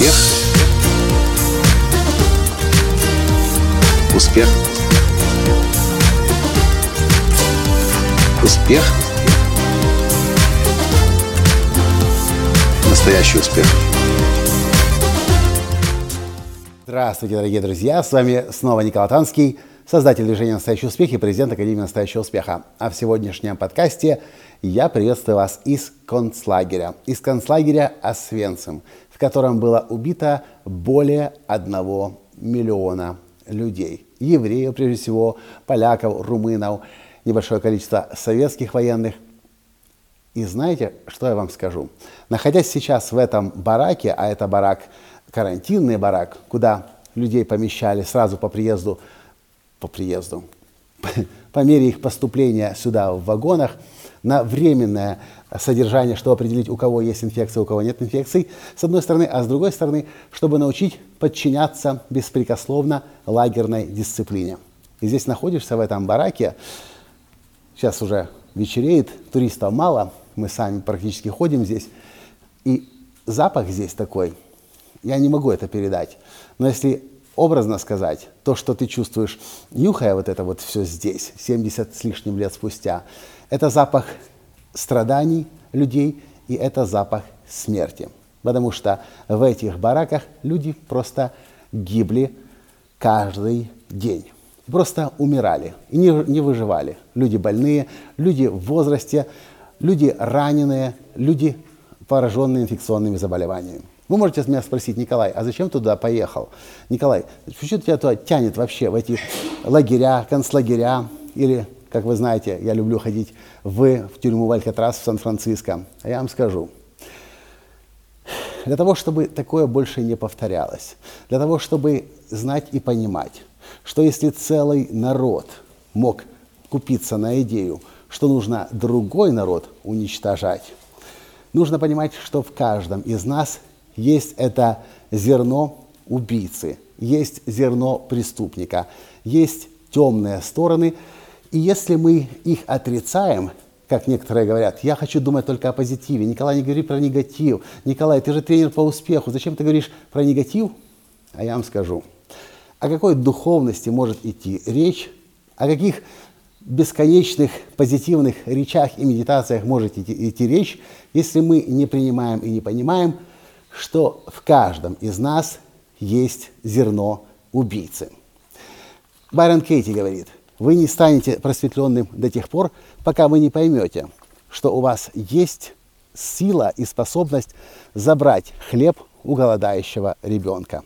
Успех. Успех. Успех. Настоящий успех. Здравствуйте, дорогие друзья! С вами снова Николай Танский, создатель движения «Настоящий успех» и президент Академии «Настоящего успеха». А в сегодняшнем подкасте я приветствую вас из концлагеря, из концлагеря Освенцим, котором было убито более одного миллиона людей. Евреев, прежде всего, поляков, румынов, небольшое количество советских военных. И знаете, что я вам скажу? Находясь сейчас в этом бараке, а это барак – карантинный барак, куда людей помещали сразу по приезду, по приезду, по мере их поступления сюда в вагонах, на временное содержание, чтобы определить, у кого есть инфекция, у кого нет инфекции, с одной стороны, а с другой стороны, чтобы научить подчиняться беспрекословно лагерной дисциплине. И здесь находишься в этом бараке, сейчас уже вечереет, туристов мало, мы сами практически ходим здесь, и запах здесь такой – я не могу это передать. Но если образно сказать, то, что ты чувствуешь, нюхая вот это вот все здесь, 70 с лишним лет спустя, это запах страданий людей и это запах смерти. Потому что в этих бараках люди просто гибли каждый день. Просто умирали и не, не выживали. Люди больные, люди в возрасте, люди раненые, люди пораженные инфекционными заболеваниями. Вы можете меня спросить, Николай, а зачем туда поехал? Николай, что тебя туда тянет вообще, в эти лагеря, концлагеря? Или, как вы знаете, я люблю ходить в, в тюрьму в Алькатрас в Сан-Франциско. А я вам скажу, для того, чтобы такое больше не повторялось, для того, чтобы знать и понимать, что если целый народ мог купиться на идею, что нужно другой народ уничтожать, нужно понимать, что в каждом из нас есть это зерно убийцы, есть зерно преступника, есть темные стороны. И если мы их отрицаем, как некоторые говорят, я хочу думать только о позитиве. Николай, не говори про негатив. Николай, ты же тренер по успеху. Зачем ты говоришь про негатив? А я вам скажу. О какой духовности может идти речь? О каких бесконечных позитивных речах и медитациях может идти, идти речь, если мы не принимаем и не понимаем – что в каждом из нас есть зерно убийцы. Байрон Кейти говорит, вы не станете просветленным до тех пор, пока вы не поймете, что у вас есть сила и способность забрать хлеб у голодающего ребенка.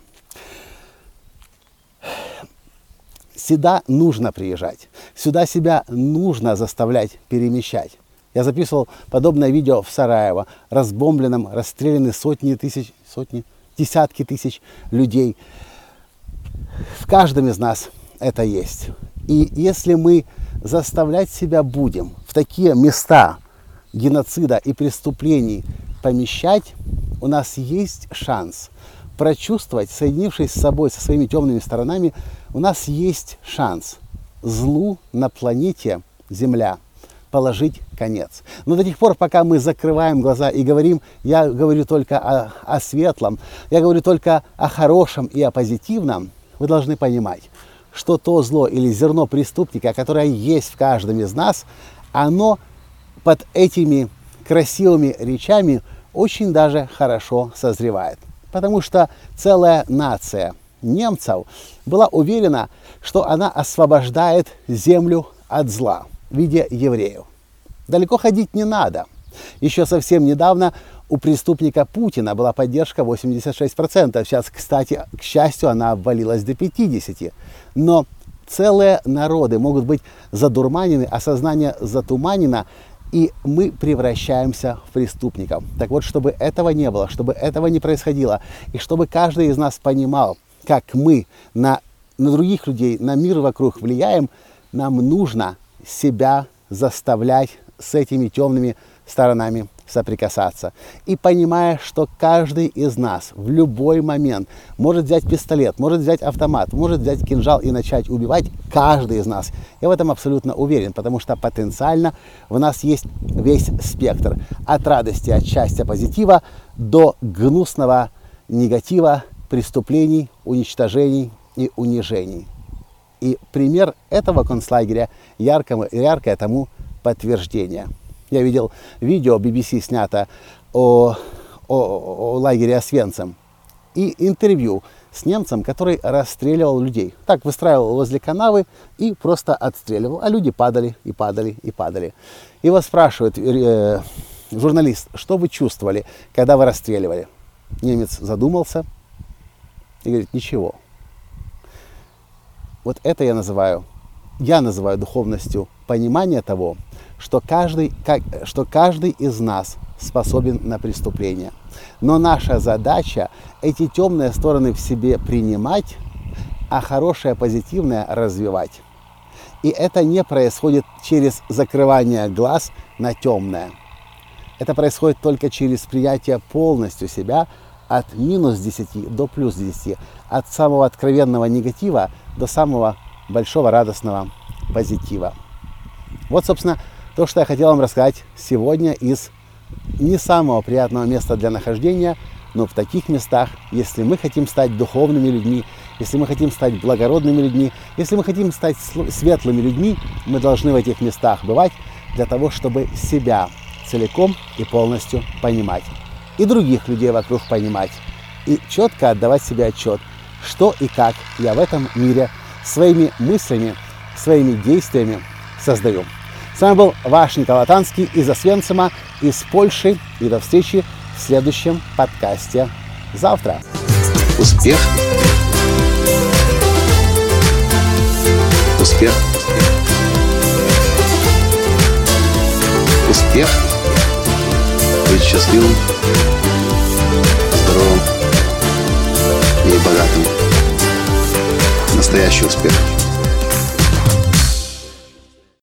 Сюда нужно приезжать, сюда себя нужно заставлять перемещать. Я записывал подобное видео в Сараево, разбомбленном, расстреляны сотни тысяч, сотни, десятки тысяч людей. В каждом из нас это есть. И если мы заставлять себя будем в такие места геноцида и преступлений помещать, у нас есть шанс прочувствовать, соединившись с собой, со своими темными сторонами, у нас есть шанс злу на планете Земля положить конец. Но до тех пор, пока мы закрываем глаза и говорим, я говорю только о, о светлом, я говорю только о хорошем и о позитивном, вы должны понимать, что то зло или зерно преступника, которое есть в каждом из нас, оно под этими красивыми речами очень даже хорошо созревает. Потому что целая нация немцев была уверена, что она освобождает землю от зла в виде евреев. Далеко ходить не надо. Еще совсем недавно у преступника Путина была поддержка 86%. Сейчас, кстати, к счастью, она обвалилась до 50%. Но целые народы могут быть задурманены, а сознание затуманено, и мы превращаемся в преступников. Так вот, чтобы этого не было, чтобы этого не происходило, и чтобы каждый из нас понимал, как мы на, на других людей, на мир вокруг влияем, нам нужно себя заставлять с этими темными сторонами соприкасаться. И понимая, что каждый из нас в любой момент может взять пистолет, может взять автомат, может взять кинжал и начать убивать каждый из нас. Я в этом абсолютно уверен, потому что потенциально в нас есть весь спектр. От радости, от счастья, позитива до гнусного негатива, преступлений, уничтожений и унижений. И пример этого концлагеря яркое, яркое тому подтверждение. Я видел видео BBC снято о, о, о лагере Освенцим и интервью с немцем, который расстреливал людей. Так, выстраивал возле канавы и просто отстреливал. А люди падали и падали и падали. И вас спрашивает э, журналист, что вы чувствовали, когда вы расстреливали? Немец задумался и говорит, ничего. Вот это я называю, я называю духовностью понимание того, что каждый, как, что каждый из нас способен на преступление. Но наша задача эти темные стороны в себе принимать, а хорошее, позитивное развивать. И это не происходит через закрывание глаз на темное. Это происходит только через принятие полностью себя от минус 10 до плюс 10, от самого откровенного негатива до самого большого радостного позитива. Вот, собственно, то, что я хотел вам рассказать сегодня из не самого приятного места для нахождения, но в таких местах, если мы хотим стать духовными людьми, если мы хотим стать благородными людьми, если мы хотим стать светлыми людьми, мы должны в этих местах бывать для того, чтобы себя целиком и полностью понимать. И других людей вокруг понимать. И четко отдавать себе отчет, что и как я в этом мире своими мыслями, своими действиями создаю. С вами был ваш Николай Танский из Освенцима, из Польши. И до встречи в следующем подкасте завтра. Успех. Успех. Успех. Быть счастливым, здоровым и богатым. Настоящий успех.